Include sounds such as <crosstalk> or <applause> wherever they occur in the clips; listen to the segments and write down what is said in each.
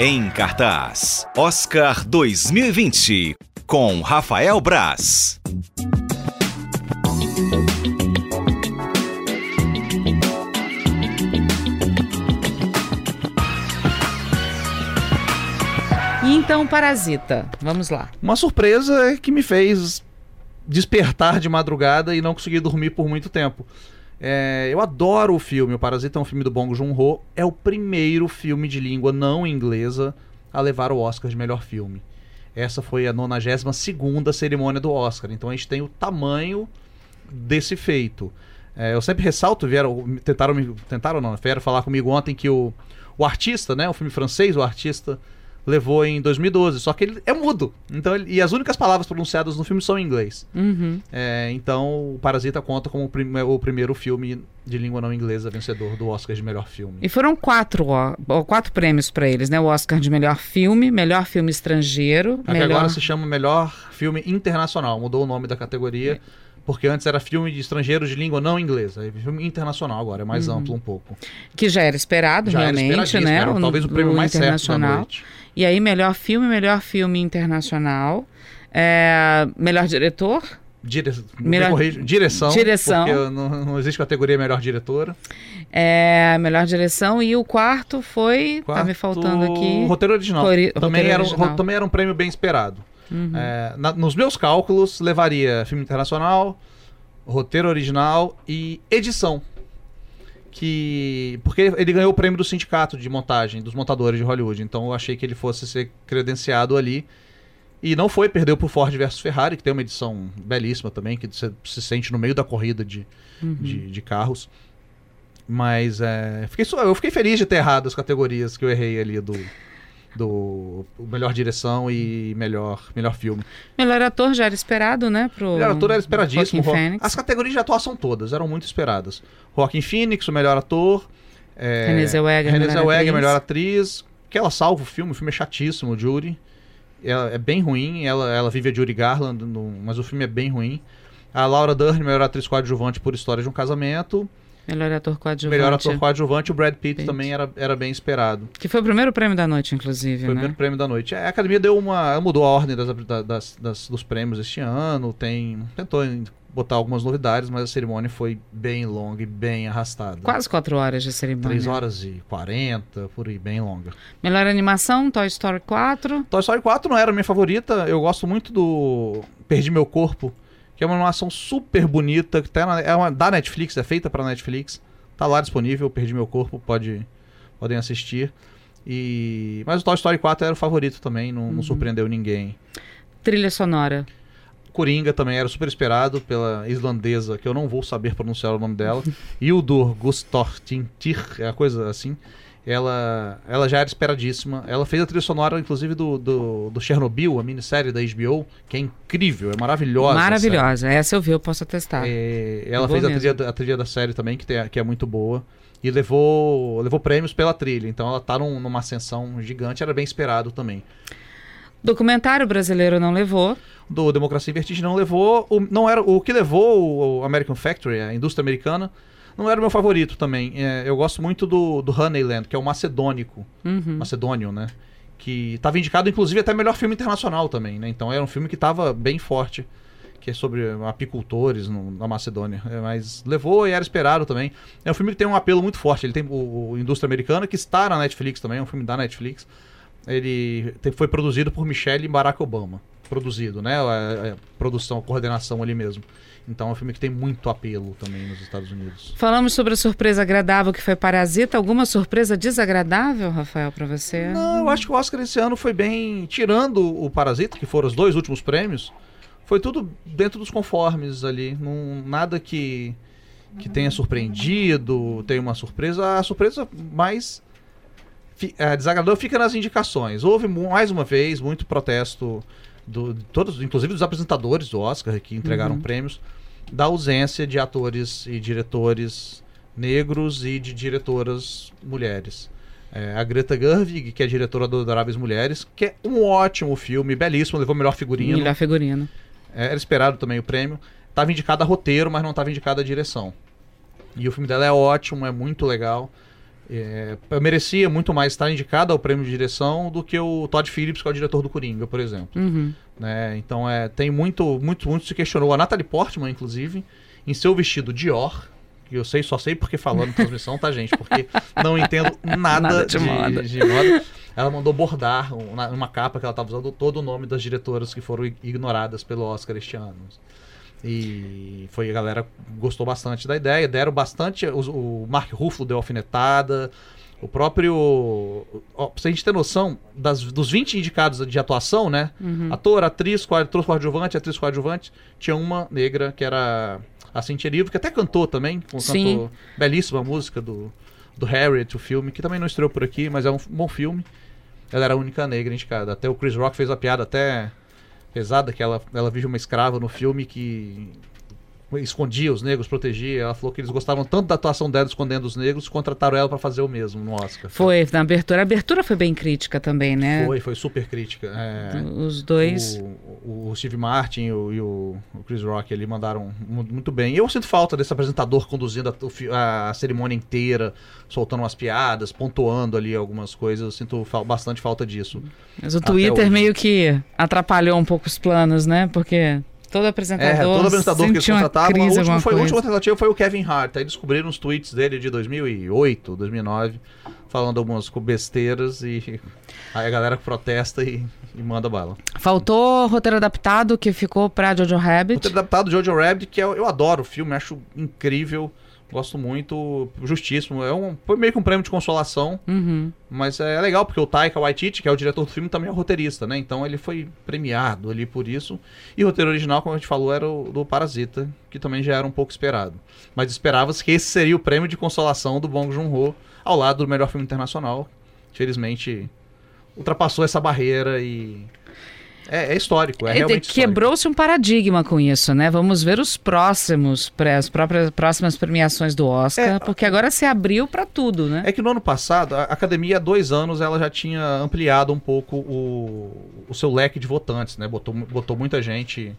Em cartaz, Oscar 2020, com Rafael Braz. E então, Parasita. Vamos lá. Uma surpresa que me fez despertar de madrugada e não conseguir dormir por muito tempo. É, eu adoro o filme. O Parasita é um filme do Bong Joon-ho. É o primeiro filme de língua não inglesa a levar o Oscar de melhor filme. Essa foi a 92 cerimônia do Oscar. Então a gente tem o tamanho desse feito. É, eu sempre ressalto, vieram, tentaram, tentaram não, vieram falar comigo ontem que o, o artista, né, o filme francês, o artista levou em 2012, só que ele é mudo. Então, ele, e as únicas palavras pronunciadas no filme são em inglês. Uhum. É, então, o Parasita conta como o, prim o, primeiro filme de língua não inglesa vencedor do Oscar de melhor filme. E foram quatro, ó, quatro prêmios para eles, né? O Oscar de melhor filme, melhor filme estrangeiro, melhor... agora se chama melhor filme internacional, mudou o nome da categoria. É. Porque antes era filme de estrangeiros de língua não inglesa. É filme internacional agora, é mais uhum. amplo um pouco. Que já era esperado, já realmente, era né? Era, talvez o prêmio mais certo da noite. E aí, melhor filme, melhor filme internacional. É, melhor diretor. Dire... Melhor... Direção. Direção. Porque não, não, existe categoria melhor diretora. É, melhor direção. E o quarto foi. Quarto... Tá me faltando aqui. Roteiro original. Cori... Também, roteiro era, original. também era um prêmio bem esperado. Uhum. É, na, nos meus cálculos, levaria filme internacional, roteiro original e edição. Que. Porque ele ganhou o prêmio do sindicato de montagem, dos montadores de Hollywood. Então eu achei que ele fosse ser credenciado ali. E não foi, perdeu pro Ford versus Ferrari, que tem uma edição belíssima também, que você se sente no meio da corrida de, uhum. de, de, carros. Mas é, fiquei, eu fiquei feliz de ter errado as categorias que eu errei ali do, do melhor direção e melhor, melhor filme. Melhor ator já era esperado, né? Pro melhor ator era esperadíssimo. As categorias de atuação todas eram muito esperadas. Joaquin Phoenix, o melhor ator. É, Renée Zellweger, Renée Zellweger melhor atriz. Que ela salva o filme, o filme é chatíssimo, o Judy. Ela é bem ruim, ela, ela vive a Judy Garland, no, mas o filme é bem ruim. A Laura Dern, melhor atriz coadjuvante por História de um Casamento. Melhor ator coadjuvante. Melhor ator coadjuvante, o Brad Pitt, Pitt, também era, era bem esperado. Que foi o primeiro prêmio da noite, inclusive. Foi né? o primeiro prêmio da noite. É, a academia deu uma. mudou a ordem das, das, das, dos prêmios este ano. Tem. Tentou botar algumas novidades, mas a cerimônia foi bem longa e bem arrastada. Quase quatro horas de cerimônia. Três horas e quarenta, por aí, bem longa. Melhor animação, Toy Story 4. Toy Story 4 não era a minha favorita. Eu gosto muito do Perdi Meu Corpo, que é uma animação super bonita, que tá na, é uma, da Netflix, é feita pra Netflix. Tá lá disponível, Perdi Meu Corpo, pode, podem assistir. E... Mas o Toy Story 4 era o favorito também, não, uhum. não surpreendeu ninguém. Trilha sonora. Coringa também era super esperado pela islandesa, que eu não vou saber pronunciar o nome dela. <laughs> Hildur Gustortintir, é a coisa assim. Ela, ela já era esperadíssima. Ela fez a trilha sonora, inclusive, do, do, do Chernobyl, a minissérie da HBO, que é incrível, é maravilhosa. Maravilhosa. Essa eu vi, eu posso atestar. É, ela fez a trilha, a trilha, da série também, que, tem, que é muito boa. E levou, levou prêmios pela trilha. Então ela tá num, numa ascensão gigante, era bem esperado também. Documentário brasileiro não levou. Do Democracia em Vertigem não levou. O, não era, o que levou o American Factory, a indústria americana, não era o meu favorito também. É, eu gosto muito do, do Honeyland, que é o macedônico. Uhum. Macedônio, né? Que estava indicado, inclusive, até melhor filme internacional também, né? Então era um filme que estava bem forte, que é sobre apicultores no, na Macedônia. É, mas levou e era esperado também. É um filme que tem um apelo muito forte. Ele tem o, o Indústria Americana, que está na Netflix também, é um filme da Netflix. Ele tem, foi produzido por Michelle e Barack Obama. Produzido, né? A, a, a produção, a coordenação ali mesmo. Então é um filme que tem muito apelo também nos Estados Unidos. Falamos sobre a surpresa agradável que foi Parasita. Alguma surpresa desagradável, Rafael, para você? Não, eu acho que o Oscar esse ano foi bem. Tirando o Parasita, que foram os dois últimos prêmios, foi tudo dentro dos conformes ali. Não, nada que, que tenha surpreendido, tenha uma surpresa. A surpresa mais é, desagradável fica nas indicações. Houve mais uma vez muito protesto do, todos, inclusive dos apresentadores do Oscar que entregaram uhum. prêmios da ausência de atores e diretores negros e de diretoras mulheres. É, a Greta Gerwig, que é diretora do Adoráveis Mulheres, que é um ótimo filme, belíssimo, levou melhor figurino. Melhor figurino. É, era esperado também o prêmio. Estava indicada a roteiro, mas não estava indicada a direção. E o filme dela é ótimo, é muito legal. É, merecia muito mais estar indicado ao prêmio de direção do que o Todd Phillips, que é o diretor do Coringa, por exemplo. Uhum. Né? Então é, tem muito, muito, muito se questionou. A Natalie Portman, inclusive, em seu vestido Dior, que eu sei, só sei porque falando <laughs> transmissão, tá, gente? Porque não entendo nada, Nada de de, moda. de moda. Ela mandou bordar um- uma capa que ela estava usando todo o nome das diretoras que foram ig- ignoradas pelo Oscar este ano. E foi a galera gostou bastante da ideia, deram bastante. os- O, Mark Ruffalo deu alfinetada. O próprio. Ó, pra gente ter noção, das, dos 20 indicados de atuação, né? Ator, atriz, ator coadjuvante, atriz coadjuvante, tinha uma negra que era a Cintia Erivo, que até cantou também. Sim. Cantou belíssima música do, do Harriet, o filme, que também não estreou por aqui, mas é um bom filme. Ela era a única negra indicada. Até o Chris Rock fez uma piada até pesada, que ela, ela viu uma escrava no filme que escondia os negros, protegia. Ela falou que eles gostavam tanto da atuação dela escondendo os negros, contrataram ela pra fazer o mesmo no Oscar. Foi na abertura. A abertura foi bem crítica também, né? Foi, foi super crítica. É, Os dois. o, o Steve Martin e o, e o- Chris Rock ali mandaram mu- muito bem. Eu sinto falta desse apresentador conduzindo a, a cerimônia inteira, soltando umas piadas, pontuando ali algumas coisas. Eu sinto bastante falta disso. Mas o Twitter hoje. meio que atrapalhou um pouco os planos, né? Porque todo apresentador, É, todo apresentador que eles contratavam, a crise, última, alguma foi, a última tentativa foi o Kevin Hart. Aí descobriram os tweets dele de 2008, 2009, falando algumas besteiras e <laughs> aí a galera protesta e, e manda bala. Faltou roteiro adaptado que ficou pra Jojo O Rabbit. ter adaptado Jojo Rabbit, que eu, eu adoro o filme, acho incrível, gosto muito, justíssimo. É um, foi meio que um prêmio de consolação, Uhum. mas é legal porque o Taika Waititi, que é o diretor do filme, também é roteirista, né? Então ele foi premiado ali por isso. E o roteiro original, como a gente falou, era o do Parasita, que também já era um pouco esperado. Mas esperava-se que esse seria o prêmio de consolação do Bong Joon-ho, ao lado do melhor filme internacional. Infelizmente, ultrapassou essa barreira e... É, é histórico, é. Quebrou-se um paradigma com isso, né? Vamos ver os próximos, as próprias próximas premiações do Oscar, É, porque agora se abriu pra tudo, né? É que no ano passado, a academia há dois anos ela já tinha ampliado um pouco o, o seu leque de votantes, né? Botou, botou muita gente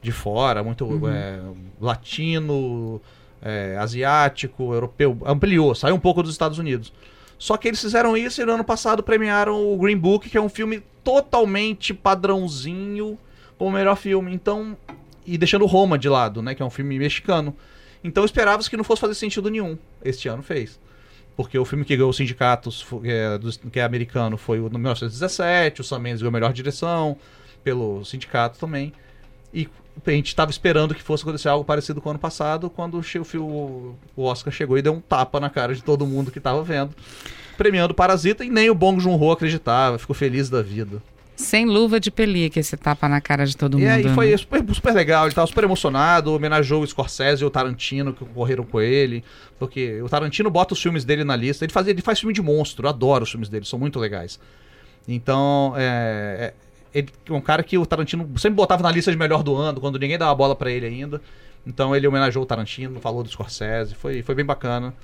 de fora, muito é, latino, é, asiático, europeu, ampliou, saiu um pouco dos Estados Unidos. Só que eles fizeram isso e no ano passado premiaram o Green Book, que é um filme totalmente padrãozinho como melhor filme. Então, e deixando Roma de lado, né, que é um filme mexicano. Então esperava-se que não fosse fazer sentido nenhum. Este ano fez. Porque o filme que ganhou os sindicatos, é, dos- que é americano, foi o no 1917, o Sam Mendes ganhou a melhor direção, pelo sindicato também. E a gente estava esperando que fosse acontecer algo parecido com o ano passado, quando o, o Oscar chegou e deu um tapa na cara de todo mundo que estava vendo, premiando Parasita, e nem o Bong Joon-ho acreditava, ficou feliz da vida. Sem luva de pelica, esse tapa na cara de todo E mundo. aí né? foi super, super legal, ele tava super emocionado, homenageou o Scorsese e o Tarantino que correram com ele. Porque o Tarantino bota os filmes dele na lista. Ele faz, ele faz filme de monstro, eu adoro os filmes dele, são muito legais. Então, é, é- ele é um cara que o Tarantino sempre botava na lista de melhor do ano, quando ninguém dava bola pra ele ainda. Então ele homenageou o Tarantino, falou do Scorsese, foi, foi bem bacana.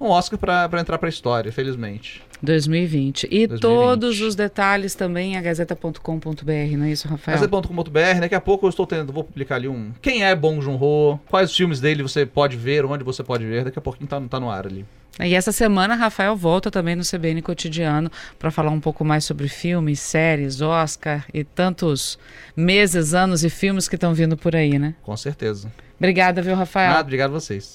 Um Oscar pra entrar pra história, felizmente. 2020. E 2020. todos os detalhes também em agazeta.com.br, não é isso, Rafael? Gazeta.com.br, daqui a pouco eu estou tendo, vou publicar ali um. Quem é Bong Joon-ho? Quais os filmes dele você pode ver, onde você pode ver? Daqui a pouquinho tá, tá no ar ali. E essa semana, Rafael volta também no CBN Cotidiano para falar um pouco mais sobre filmes, séries, Oscar e tantos meses, anos e filmes que estão vindo por aí, né? Com certeza. Obrigada, viu, Rafael? Nada, obrigado a vocês.